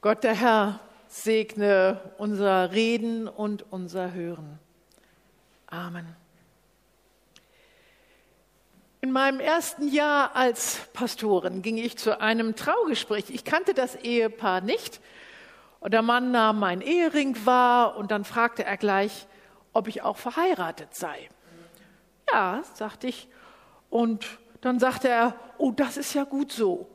Gott der Herr segne unser Reden und unser Hören. Amen. In meinem ersten Jahr als Pastorin ging ich zu einem Traugespräch. Ich kannte das Ehepaar nicht. Und der Mann nahm mein Ehering wahr und dann fragte er gleich, ob ich auch verheiratet sei. Ja, sagte ich. Und dann sagte er, oh, das ist ja gut so.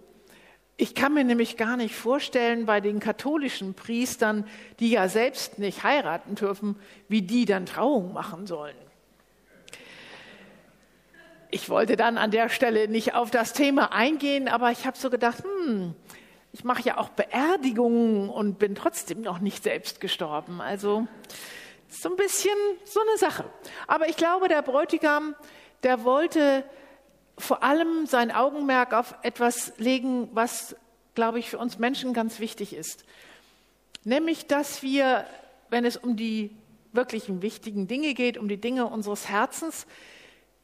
Ich kann mir nämlich gar nicht vorstellen, bei den katholischen Priestern, die ja selbst nicht heiraten dürfen, wie die dann Trauung machen sollen. Ich wollte dann an der Stelle nicht auf das Thema eingehen, aber ich habe so gedacht, hm, ich mache ja auch Beerdigungen und bin trotzdem noch nicht selbst gestorben. Also so ein bisschen so eine Sache. Aber ich glaube, der Bräutigam, der wollte vor allem sein Augenmerk auf etwas legen, was, glaube ich, für uns Menschen ganz wichtig ist. Nämlich, dass wir, wenn es um die wirklichen wichtigen Dinge geht, um die Dinge unseres Herzens,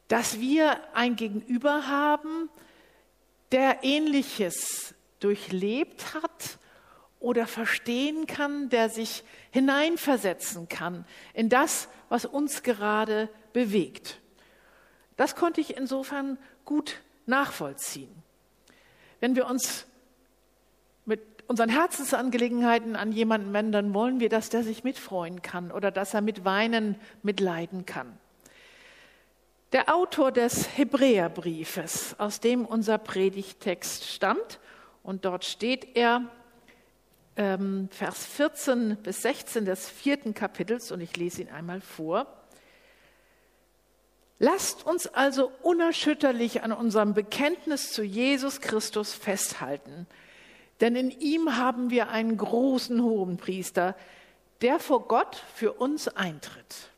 dass wir ein Gegenüber haben, der Ähnliches durchlebt hat oder verstehen kann, der sich hineinversetzen kann in das, was uns gerade bewegt. Das konnte ich insofern gut nachvollziehen. Wenn wir uns mit unseren Herzensangelegenheiten an jemanden wenden, dann wollen wir, dass der sich mitfreuen kann oder dass er mit Weinen mitleiden kann. Der Autor des Hebräerbriefes, aus dem unser Predigtext stammt, und dort steht er, ähm, Vers 14 bis 16 des vierten Kapitels, und ich lese ihn einmal vor. Lasst uns also unerschütterlich an unserem Bekenntnis zu Jesus Christus festhalten, denn in ihm haben wir einen großen hohen Priester, der vor Gott für uns eintritt.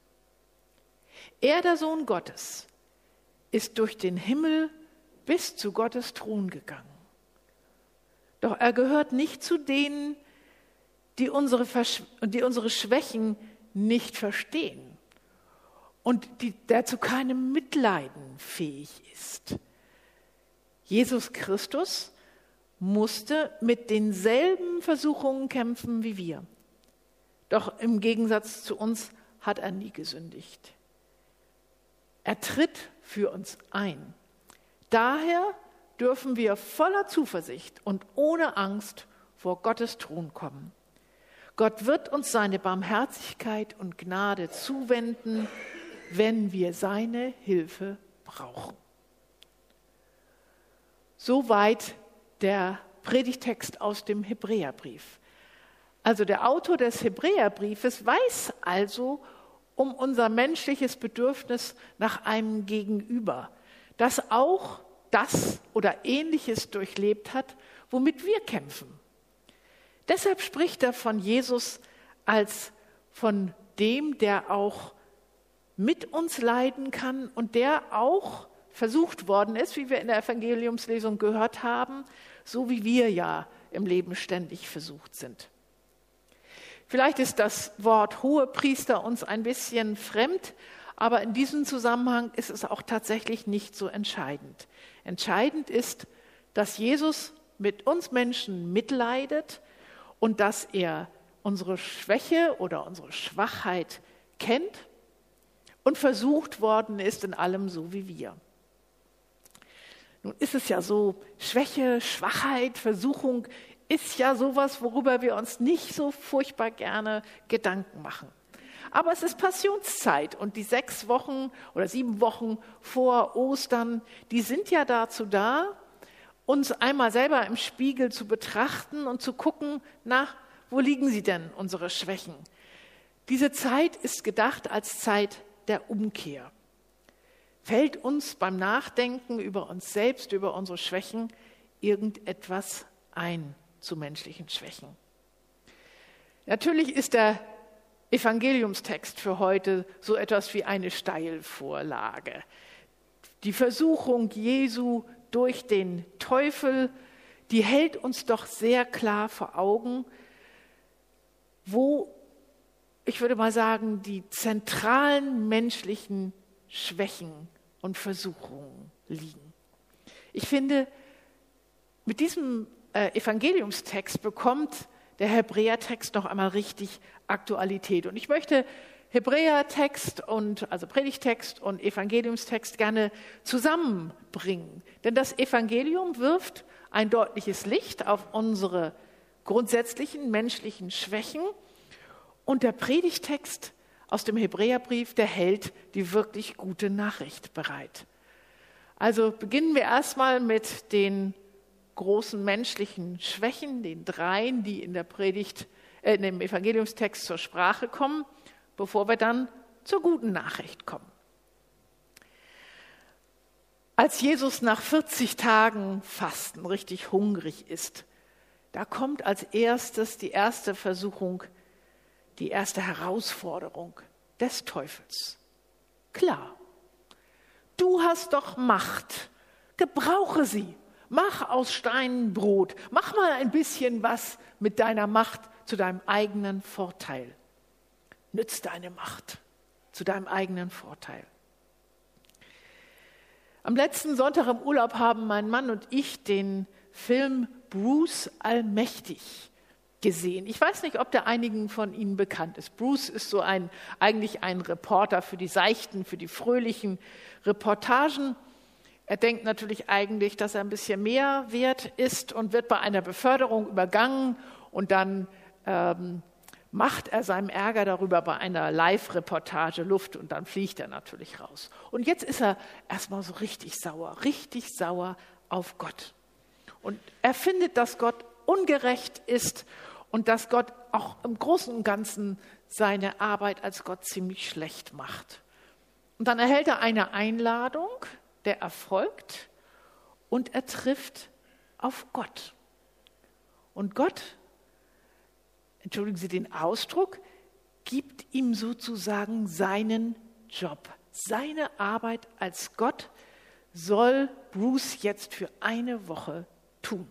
Er, der Sohn Gottes, ist durch den Himmel bis zu Gottes Thron gegangen. Doch er gehört nicht zu denen, die unsere, die unsere Schwächen nicht verstehen und die, der zu keinem Mitleiden fähig ist. Jesus Christus musste mit denselben Versuchungen kämpfen wie wir. Doch im Gegensatz zu uns hat er nie gesündigt. Er tritt für uns ein. Daher dürfen wir voller Zuversicht und ohne Angst vor Gottes Thron kommen. Gott wird uns seine Barmherzigkeit und Gnade zuwenden wenn wir seine Hilfe brauchen. Soweit der Predigtext aus dem Hebräerbrief. Also der Autor des Hebräerbriefes weiß also um unser menschliches Bedürfnis nach einem Gegenüber, das auch das oder ähnliches durchlebt hat, womit wir kämpfen. Deshalb spricht er von Jesus als von dem, der auch mit uns leiden kann und der auch versucht worden ist, wie wir in der Evangeliumslesung gehört haben, so wie wir ja im Leben ständig versucht sind. Vielleicht ist das Wort Hohepriester uns ein bisschen fremd, aber in diesem Zusammenhang ist es auch tatsächlich nicht so entscheidend. Entscheidend ist, dass Jesus mit uns Menschen mitleidet und dass er unsere Schwäche oder unsere Schwachheit kennt und versucht worden ist in allem so wie wir. Nun ist es ja so, Schwäche, Schwachheit, Versuchung ist ja sowas, worüber wir uns nicht so furchtbar gerne Gedanken machen. Aber es ist Passionszeit und die sechs Wochen oder sieben Wochen vor Ostern, die sind ja dazu da, uns einmal selber im Spiegel zu betrachten und zu gucken, na, wo liegen sie denn, unsere Schwächen? Diese Zeit ist gedacht als Zeit der Umkehr. Fällt uns beim Nachdenken über uns selbst, über unsere Schwächen, irgendetwas ein zu menschlichen Schwächen? Natürlich ist der Evangeliumstext für heute so etwas wie eine Steilvorlage. Die Versuchung Jesu durch den Teufel, die hält uns doch sehr klar vor Augen, wo ich würde mal sagen, die zentralen menschlichen Schwächen und Versuchungen liegen. Ich finde, mit diesem äh, Evangeliumstext bekommt der Hebräertext noch einmal richtig Aktualität. Und ich möchte Hebräertext und also Predigtext und Evangeliumstext gerne zusammenbringen. Denn das Evangelium wirft ein deutliches Licht auf unsere grundsätzlichen menschlichen Schwächen und der Predigtext aus dem Hebräerbrief, der hält die wirklich gute Nachricht bereit. Also beginnen wir erstmal mit den großen menschlichen Schwächen, den dreien, die in der Predigt, äh, in dem Evangeliumstext zur Sprache kommen, bevor wir dann zur guten Nachricht kommen. Als Jesus nach 40 Tagen Fasten richtig hungrig ist, da kommt als erstes die erste Versuchung, die erste Herausforderung des Teufels. Klar, du hast doch Macht, gebrauche sie, mach aus Steinen Brot, mach mal ein bisschen was mit deiner Macht zu deinem eigenen Vorteil. Nütz deine Macht zu deinem eigenen Vorteil. Am letzten Sonntag im Urlaub haben mein Mann und ich den Film Bruce Allmächtig gesehen. Ich weiß nicht, ob der einigen von Ihnen bekannt ist. Bruce ist so ein, eigentlich ein Reporter für die seichten, für die fröhlichen Reportagen. Er denkt natürlich eigentlich, dass er ein bisschen mehr wert ist und wird bei einer Beförderung übergangen und dann ähm, macht er seinem Ärger darüber bei einer Live-Reportage Luft und dann fliegt er natürlich raus. Und jetzt ist er erstmal so richtig sauer, richtig sauer auf Gott. Und er findet, dass Gott ungerecht ist und dass Gott auch im Großen und Ganzen seine Arbeit als Gott ziemlich schlecht macht. Und dann erhält er eine Einladung, der erfolgt und er trifft auf Gott. Und Gott, entschuldigen Sie den Ausdruck, gibt ihm sozusagen seinen Job. Seine Arbeit als Gott soll Bruce jetzt für eine Woche tun.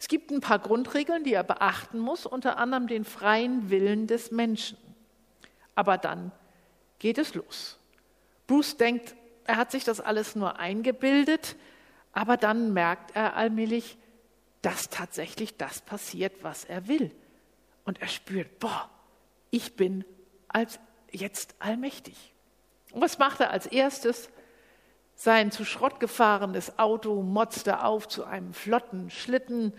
Es gibt ein paar Grundregeln, die er beachten muss, unter anderem den freien Willen des Menschen. Aber dann geht es los. Bruce denkt, er hat sich das alles nur eingebildet, aber dann merkt er allmählich, dass tatsächlich das passiert, was er will. Und er spürt, boah, ich bin als jetzt allmächtig. Und was macht er als erstes? Sein zu Schrott gefahrenes Auto motzte auf zu einem flotten Schlitten.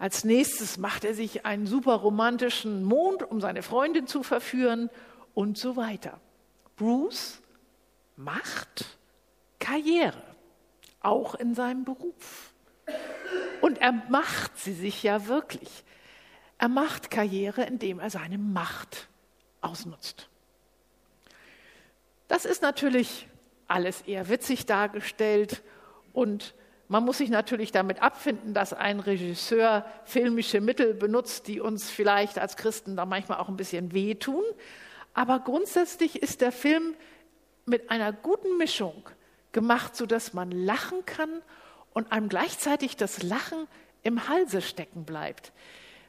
Als nächstes macht er sich einen super romantischen Mond, um seine Freundin zu verführen und so weiter. Bruce macht Karriere, auch in seinem Beruf. Und er macht sie sich ja wirklich. Er macht Karriere, indem er seine Macht ausnutzt. Das ist natürlich alles eher witzig dargestellt und man muss sich natürlich damit abfinden, dass ein Regisseur filmische Mittel benutzt, die uns vielleicht als Christen da manchmal auch ein bisschen wehtun. Aber grundsätzlich ist der Film mit einer guten Mischung gemacht, sodass man lachen kann und einem gleichzeitig das Lachen im Halse stecken bleibt,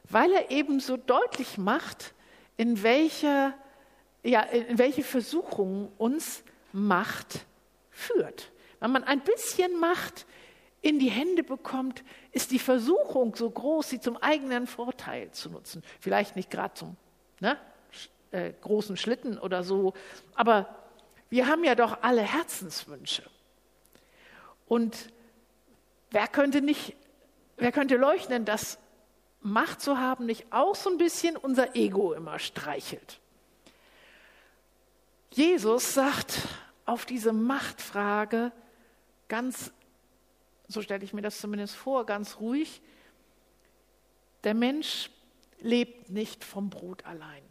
weil er eben so deutlich macht, in welche, ja, in welche Versuchung uns Macht führt. Wenn man ein bisschen Macht in die Hände bekommt, ist die Versuchung so groß, sie zum eigenen Vorteil zu nutzen. Vielleicht nicht gerade zum ne, äh, großen Schlitten oder so, aber wir haben ja doch alle Herzenswünsche. Und wer könnte nicht, wer könnte leugnen, dass Macht zu haben nicht auch so ein bisschen unser Ego immer streichelt? Jesus sagt, auf diese Machtfrage ganz, so stelle ich mir das zumindest vor, ganz ruhig, der Mensch lebt nicht vom Brot allein.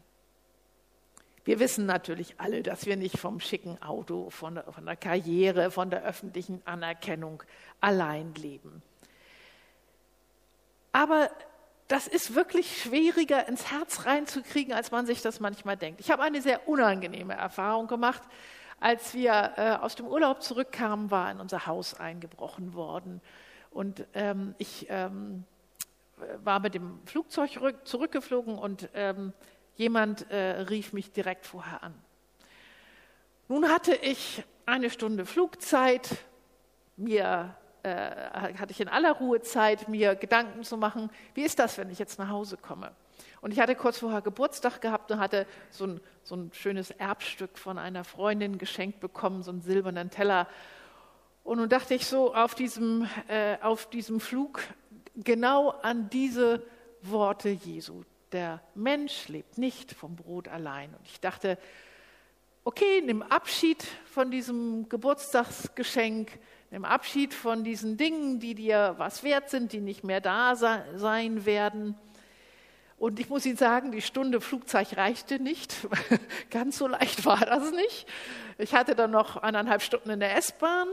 Wir wissen natürlich alle, dass wir nicht vom schicken Auto, von der, von der Karriere, von der öffentlichen Anerkennung allein leben. Aber das ist wirklich schwieriger ins Herz reinzukriegen, als man sich das manchmal denkt. Ich habe eine sehr unangenehme Erfahrung gemacht. Als wir äh, aus dem Urlaub zurückkamen, war in unser Haus eingebrochen worden. Und ähm, ich ähm, war mit dem Flugzeug zurückgeflogen und ähm, jemand äh, rief mich direkt vorher an. Nun hatte ich eine Stunde Flugzeit, mir äh, hatte ich in aller Ruhe Zeit, mir Gedanken zu machen, wie ist das, wenn ich jetzt nach Hause komme? Und ich hatte kurz vorher Geburtstag gehabt und hatte so ein, so ein schönes Erbstück von einer Freundin geschenkt bekommen, so einen silbernen Teller. Und nun dachte ich so auf diesem, äh, auf diesem Flug genau an diese Worte Jesu. Der Mensch lebt nicht vom Brot allein. Und ich dachte, okay, nimm Abschied von diesem Geburtstagsgeschenk, nimm Abschied von diesen Dingen, die dir was wert sind, die nicht mehr da sein werden. Und ich muss Ihnen sagen, die Stunde Flugzeug reichte nicht. Ganz so leicht war das nicht. Ich hatte dann noch eineinhalb Stunden in der S-Bahn.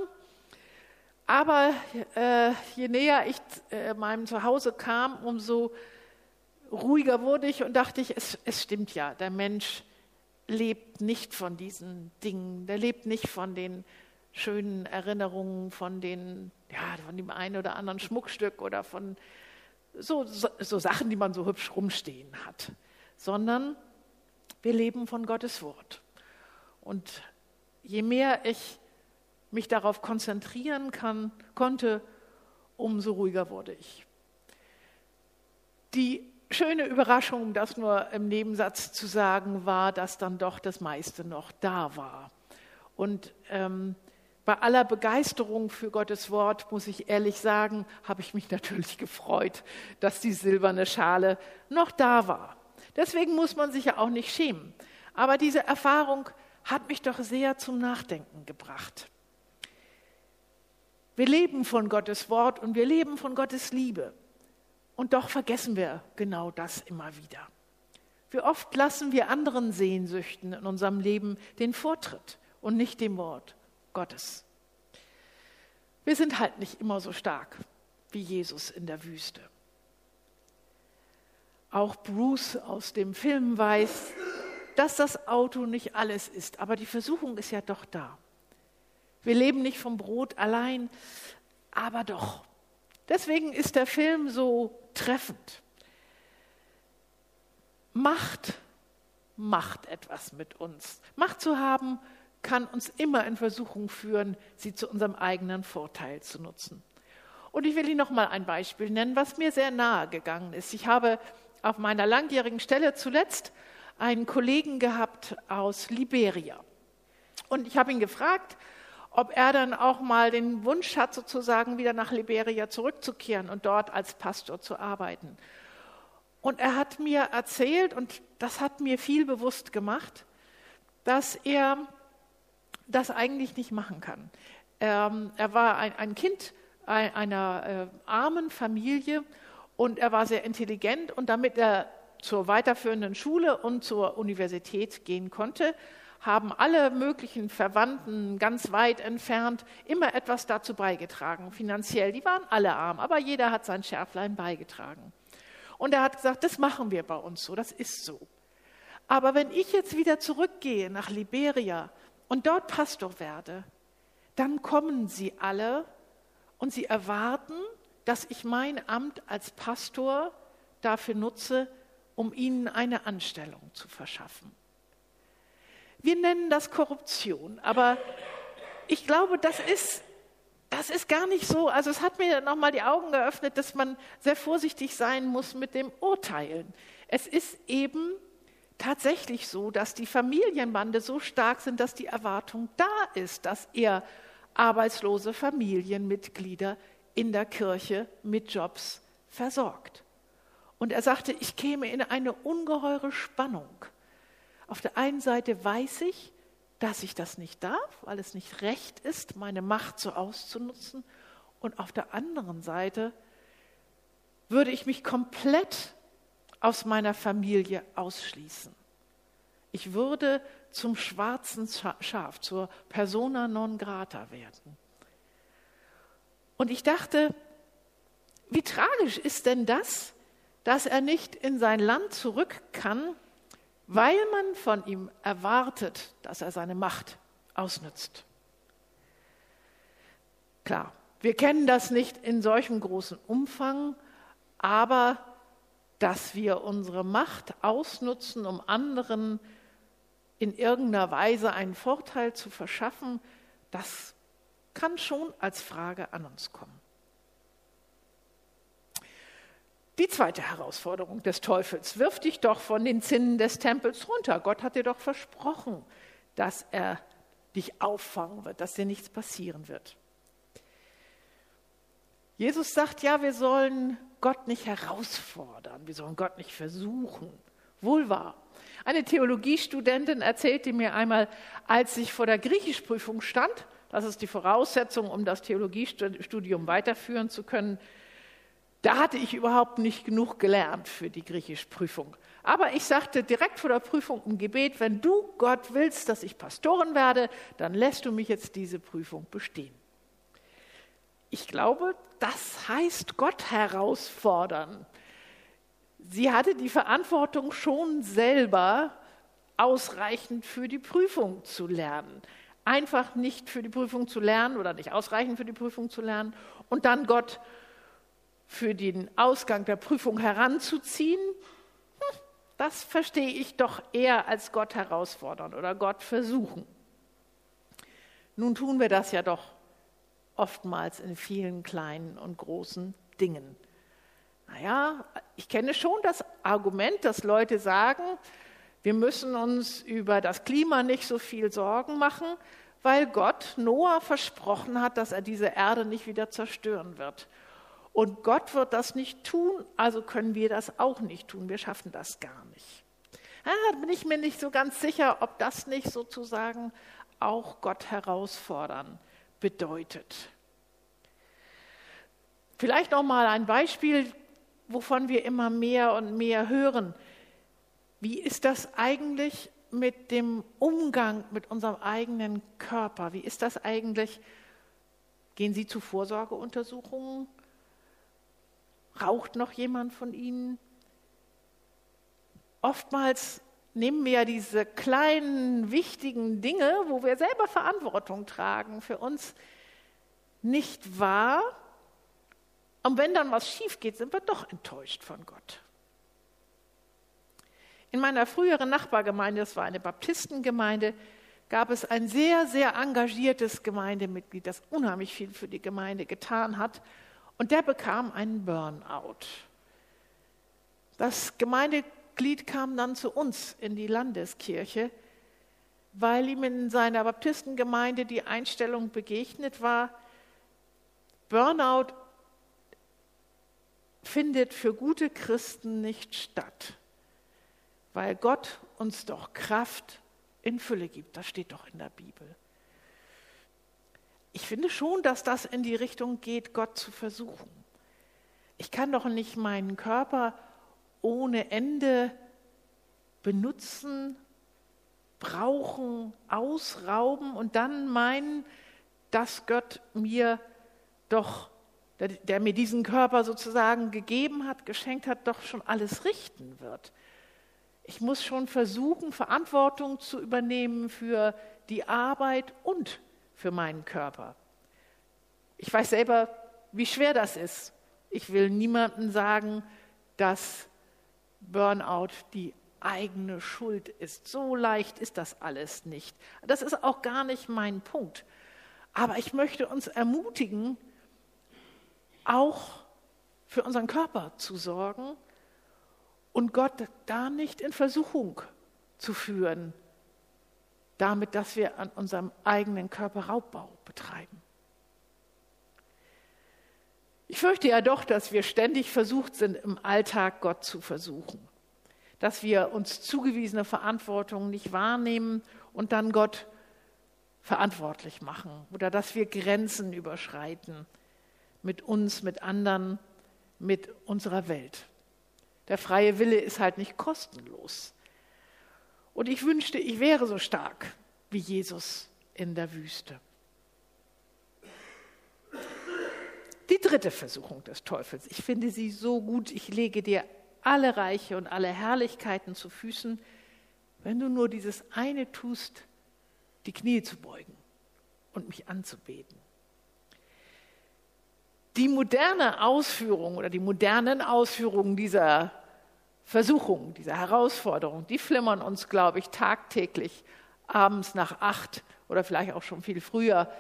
Aber äh, je näher ich äh, meinem Zuhause kam, umso ruhiger wurde ich und dachte ich, es, es stimmt ja, der Mensch lebt nicht von diesen Dingen, der lebt nicht von den schönen Erinnerungen, von, den, ja, von dem einen oder anderen Schmuckstück oder von so, so, Sachen, die man so hübsch rumstehen hat, sondern wir leben von Gottes Wort. Und je mehr ich mich darauf konzentrieren kann, konnte, umso ruhiger wurde ich. Die schöne Überraschung, das nur im Nebensatz zu sagen, war, dass dann doch das meiste noch da war. Und ähm, bei aller Begeisterung für Gottes Wort, muss ich ehrlich sagen, habe ich mich natürlich gefreut, dass die silberne Schale noch da war. Deswegen muss man sich ja auch nicht schämen. Aber diese Erfahrung hat mich doch sehr zum Nachdenken gebracht. Wir leben von Gottes Wort und wir leben von Gottes Liebe. Und doch vergessen wir genau das immer wieder. Wie oft lassen wir anderen Sehnsüchten in unserem Leben den Vortritt und nicht dem Wort Gottes. Wir sind halt nicht immer so stark wie Jesus in der Wüste. Auch Bruce aus dem Film weiß, dass das Auto nicht alles ist, aber die Versuchung ist ja doch da. Wir leben nicht vom Brot allein, aber doch. Deswegen ist der Film so treffend. Macht macht etwas mit uns. Macht zu haben kann uns immer in Versuchung führen, sie zu unserem eigenen Vorteil zu nutzen. Und ich will Ihnen noch mal ein Beispiel nennen, was mir sehr nahe gegangen ist. Ich habe auf meiner langjährigen Stelle zuletzt einen Kollegen gehabt aus Liberia. Und ich habe ihn gefragt, ob er dann auch mal den Wunsch hat, sozusagen wieder nach Liberia zurückzukehren und dort als Pastor zu arbeiten. Und er hat mir erzählt, und das hat mir viel bewusst gemacht, dass er das eigentlich nicht machen kann. Ähm, er war ein, ein Kind einer äh, armen Familie und er war sehr intelligent und damit er zur weiterführenden Schule und zur Universität gehen konnte, haben alle möglichen Verwandten ganz weit entfernt immer etwas dazu beigetragen, finanziell. Die waren alle arm, aber jeder hat sein Schärflein beigetragen. Und er hat gesagt, das machen wir bei uns so, das ist so. Aber wenn ich jetzt wieder zurückgehe nach Liberia und dort Pastor werde, dann kommen sie alle und sie erwarten, dass ich mein Amt als Pastor dafür nutze, um ihnen eine Anstellung zu verschaffen. Wir nennen das Korruption, aber ich glaube, das ist, das ist gar nicht so. Also es hat mir nochmal die Augen geöffnet, dass man sehr vorsichtig sein muss mit dem Urteilen. Es ist eben tatsächlich so, dass die Familienbande so stark sind, dass die Erwartung da ist, dass er arbeitslose Familienmitglieder in der Kirche mit Jobs versorgt. Und er sagte, ich käme in eine ungeheure Spannung. Auf der einen Seite weiß ich, dass ich das nicht darf, weil es nicht recht ist, meine Macht so auszunutzen. Und auf der anderen Seite würde ich mich komplett aus meiner Familie ausschließen. Ich würde zum schwarzen Schaf, zur persona non grata werden. Und ich dachte, wie tragisch ist denn das, dass er nicht in sein Land zurück kann, weil man von ihm erwartet, dass er seine Macht ausnützt. Klar, wir kennen das nicht in solchem großen Umfang, aber dass wir unsere Macht ausnutzen, um anderen in irgendeiner Weise einen Vorteil zu verschaffen, das kann schon als Frage an uns kommen. Die zweite Herausforderung des Teufels, wirf dich doch von den Zinnen des Tempels runter. Gott hat dir doch versprochen, dass er dich auffangen wird, dass dir nichts passieren wird. Jesus sagt, ja, wir sollen Gott nicht herausfordern, wir sollen Gott nicht versuchen. Wohl wahr. Eine Theologiestudentin erzählte mir einmal, als ich vor der Griechischprüfung stand, das ist die Voraussetzung, um das Theologiestudium weiterführen zu können, da hatte ich überhaupt nicht genug gelernt für die Griechischprüfung. Aber ich sagte direkt vor der Prüfung im Gebet, wenn du Gott willst, dass ich Pastorin werde, dann lässt du mich jetzt diese Prüfung bestehen. Ich glaube, das heißt Gott herausfordern. Sie hatte die Verantwortung schon selber ausreichend für die Prüfung zu lernen. Einfach nicht für die Prüfung zu lernen oder nicht ausreichend für die Prüfung zu lernen und dann Gott für den Ausgang der Prüfung heranzuziehen, hm, das verstehe ich doch eher als Gott herausfordern oder Gott versuchen. Nun tun wir das ja doch oftmals in vielen kleinen und großen Dingen. Naja, ich kenne schon das Argument, dass Leute sagen, wir müssen uns über das Klima nicht so viel Sorgen machen, weil Gott Noah versprochen hat, dass er diese Erde nicht wieder zerstören wird. Und Gott wird das nicht tun, also können wir das auch nicht tun. Wir schaffen das gar nicht. Ja, da bin ich mir nicht so ganz sicher, ob das nicht sozusagen auch Gott herausfordern bedeutet. Vielleicht noch mal ein Beispiel, wovon wir immer mehr und mehr hören. Wie ist das eigentlich mit dem Umgang mit unserem eigenen Körper? Wie ist das eigentlich? Gehen Sie zu Vorsorgeuntersuchungen? Raucht noch jemand von ihnen? Oftmals nehmen wir ja diese kleinen, wichtigen Dinge, wo wir selber Verantwortung tragen, für uns nicht wahr. Und wenn dann was schief geht, sind wir doch enttäuscht von Gott. In meiner früheren Nachbargemeinde, das war eine Baptistengemeinde, gab es ein sehr, sehr engagiertes Gemeindemitglied, das unheimlich viel für die Gemeinde getan hat und der bekam einen Burnout. Das Gemeindeglied kam dann zu uns in die Landeskirche, weil ihm in seiner Baptistengemeinde die Einstellung begegnet war, Burnout findet für gute Christen nicht statt, weil Gott uns doch Kraft in Fülle gibt. Das steht doch in der Bibel ich finde schon, dass das in die Richtung geht, Gott zu versuchen. Ich kann doch nicht meinen Körper ohne Ende benutzen, brauchen, ausrauben und dann meinen, dass Gott mir doch, der, der, mir diesen Körper sozusagen gegeben hat, geschenkt hat, doch schon alles richten wird. Ich muss schon versuchen, Verantwortung zu übernehmen für die Arbeit und für meinen Körper. Ich weiß selber, wie schwer das ist. Ich will niemandem sagen, dass Burnout die eigene Schuld ist. So leicht ist das alles nicht. Das ist auch gar nicht mein Punkt. Aber ich möchte uns ermutigen, auch für unseren Körper zu sorgen und Gott da nicht in Versuchung zu führen, damit, dass wir an unserem eigenen Körper Raubbau betreiben. Ich fürchte ja doch, dass wir ständig versucht sind, im Alltag Gott zu versuchen, dass wir uns zugewiesene Verantwortung nicht wahrnehmen und dann Gott verantwortlich machen oder dass wir Grenzen überschreiten mit uns, mit anderen, mit unserer Welt. Der freie Wille ist halt nicht kostenlos. Und ich wünschte, ich wäre so stark wie Jesus in der Wüste. Die dritte Versuchung des Teufels. Ich finde sie so gut. Ich lege dir alle Reiche und alle Herrlichkeiten zu Füßen, wenn du nur dieses eine tust, die Knie zu beugen und mich anzubeten. Die moderne Ausführung oder die modernen Ausführungen dieser Versuchungen, dieser Herausforderungen, die flimmern uns, glaube ich, tagtäglich abends nach acht oder vielleicht auch schon viel früher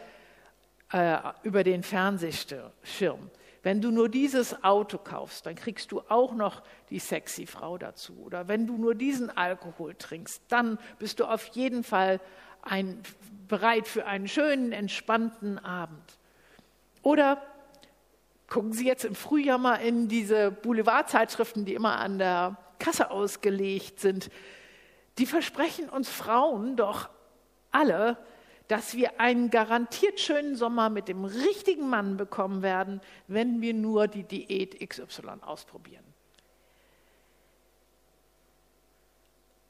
äh, über den Fernsehschirm. wenn du nur dieses Auto kaufst, dann kriegst du auch noch die sexy Frau dazu. Oder wenn du nur diesen Alkohol trinkst, dann bist du auf jeden Fall ein, bereit für einen schönen, entspannten Abend. Oder gucken Sie jetzt im Frühjahr mal in diese Boulevardzeitschriften, die immer an der Kasse ausgelegt sind. Die versprechen uns Frauen doch alle, dass wir einen garantiert schönen Sommer mit dem richtigen Mann bekommen werden, wenn wir nur die Diät XY ausprobieren.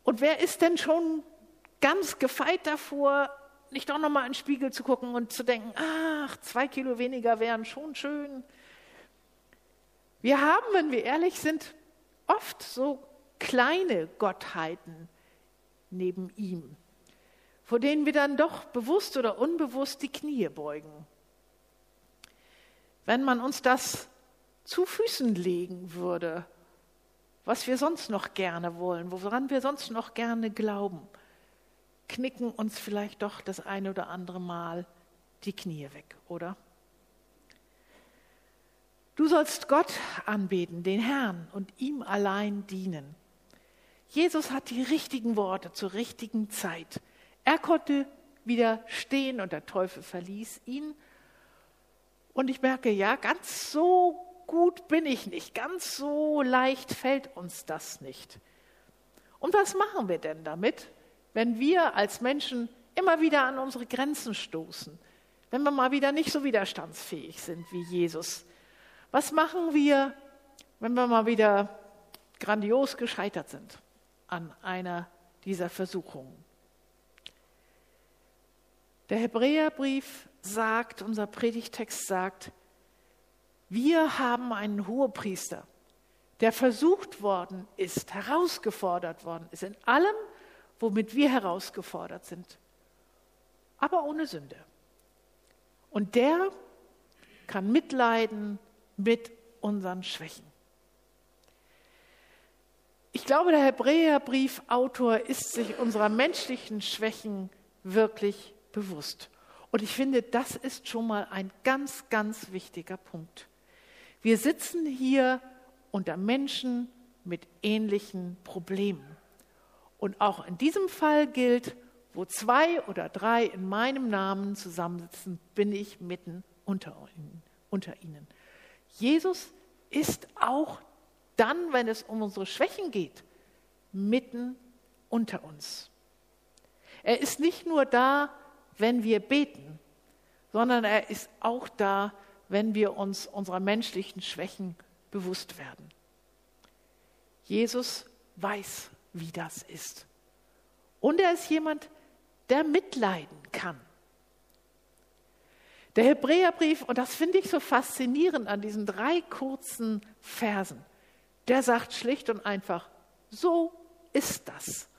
Und wer ist denn schon ganz gefeit davor, nicht doch nochmal in den Spiegel zu gucken und zu denken, ach, zwei Kilo weniger wären schon schön. Wir haben, wenn wir ehrlich sind, oft so kleine Gottheiten neben ihm vor denen wir dann doch bewusst oder unbewusst die Knie beugen. Wenn man uns das zu Füßen legen würde, was wir sonst noch gerne wollen, woran wir sonst noch gerne glauben, knicken uns vielleicht doch das eine oder andere Mal die Knie weg, oder? Du sollst Gott anbeten, den Herrn, und ihm allein dienen. Jesus hat die richtigen Worte zur richtigen Zeit er konnte wieder stehen und der Teufel verließ ihn. Und ich merke, ja, ganz so gut bin ich nicht, ganz so leicht fällt uns das nicht. Und was machen wir denn damit, wenn wir als Menschen immer wieder an unsere Grenzen stoßen, wenn wir mal wieder nicht so widerstandsfähig sind wie Jesus? Was machen wir, wenn wir mal wieder grandios gescheitert sind an einer dieser Versuchungen? Der Hebräerbrief sagt, unser Predigtext sagt, wir haben einen Hohepriester, der versucht worden ist, herausgefordert worden ist in allem, womit wir herausgefordert sind, aber ohne Sünde. Und der kann mitleiden mit unseren Schwächen. Ich glaube, der Hebräerbriefautor ist sich unserer menschlichen Schwächen wirklich bewusst. Und ich finde, das ist schon mal ein ganz, ganz wichtiger Punkt. Wir sitzen hier unter Menschen mit ähnlichen Problemen. Und auch in diesem Fall gilt, wo zwei oder drei in meinem Namen zusammensitzen, bin ich mitten unter ihnen. Unter ihnen. Jesus ist auch dann, wenn es um unsere Schwächen geht, mitten unter uns. Er ist nicht nur da, wenn wir beten, sondern er ist auch da, wenn wir uns unserer menschlichen Schwächen bewusst werden. Jesus weiß, wie das ist. Und er ist jemand, der mitleiden kann. Der Hebräerbrief, und das finde ich so faszinierend an diesen drei kurzen Versen, der sagt schlicht und einfach, so ist das.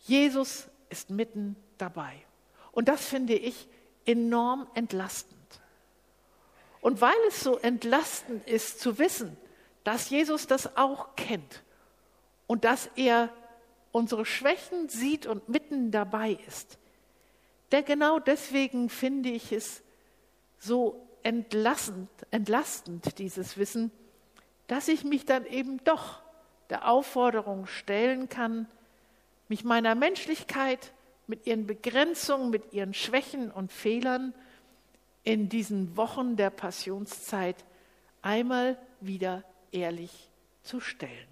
Jesus ist mitten dabei. Und das finde ich enorm entlastend. Und weil es so entlastend ist zu wissen, dass Jesus das auch kennt und dass er unsere Schwächen sieht und mitten dabei ist, denn genau deswegen finde ich es so entlastend, entlastend, dieses Wissen, dass ich mich dann eben doch der Aufforderung stellen kann, mich meiner Menschlichkeit mit ihren Begrenzungen, mit ihren Schwächen und Fehlern in diesen Wochen der Passionszeit einmal wieder ehrlich zu stellen.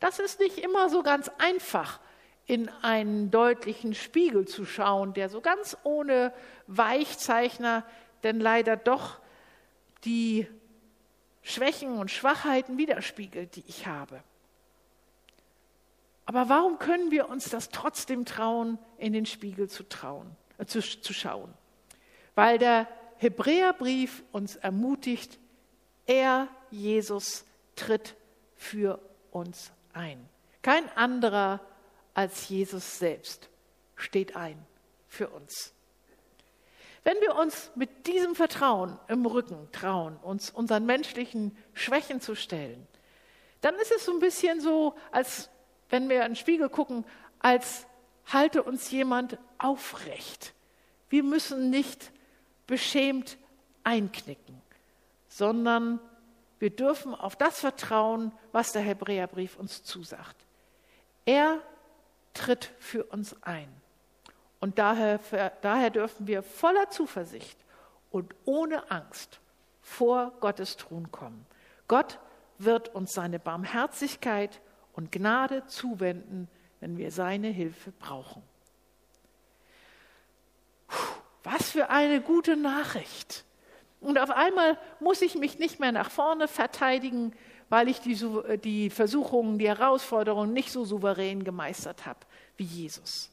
Das ist nicht immer so ganz einfach, in einen deutlichen Spiegel zu schauen, der so ganz ohne Weichzeichner denn leider doch die Schwächen und Schwachheiten widerspiegelt, die ich habe. Aber warum können wir uns das trotzdem trauen, in den Spiegel zu, trauen, äh, zu, zu schauen? Weil der Hebräerbrief uns ermutigt, er, Jesus, tritt für uns ein. Kein anderer als Jesus selbst steht ein für uns. Wenn wir uns mit diesem Vertrauen im Rücken trauen, uns unseren menschlichen Schwächen zu stellen, dann ist es so ein bisschen so, als wenn wir in den Spiegel gucken, als halte uns jemand aufrecht. Wir müssen nicht beschämt einknicken, sondern wir dürfen auf das vertrauen, was der Hebräerbrief uns zusagt. Er tritt für uns ein. Und daher, daher dürfen wir voller Zuversicht und ohne Angst vor Gottes Thron kommen. Gott wird uns seine Barmherzigkeit und Gnade zuwenden, wenn wir seine Hilfe brauchen. Was für eine gute Nachricht. Und auf einmal muss ich mich nicht mehr nach vorne verteidigen, weil ich die, die Versuchungen, die Herausforderungen nicht so souverän gemeistert habe wie Jesus.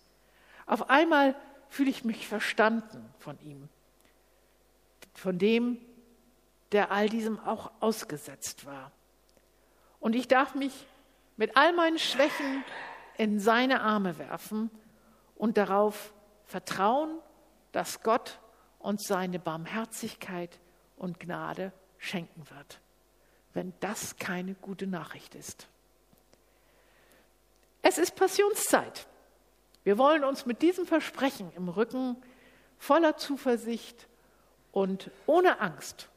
Auf einmal fühle ich mich verstanden von ihm, von dem, der all diesem auch ausgesetzt war. Und ich darf mich mit all meinen Schwächen in seine Arme werfen und darauf vertrauen, dass Gott uns seine Barmherzigkeit und Gnade schenken wird, wenn das keine gute Nachricht ist. Es ist Passionszeit. Wir wollen uns mit diesem Versprechen im Rücken voller Zuversicht und ohne Angst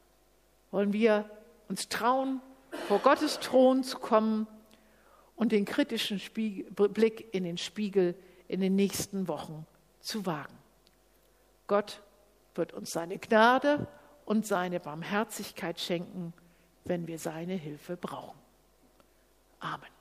wollen wir uns trauen, vor Gottes Thron zu kommen und den kritischen Spiegel, Blick in den Spiegel in den nächsten Wochen zu wagen. Gott wird uns seine Gnade und seine Barmherzigkeit schenken, wenn wir seine Hilfe brauchen. Amen.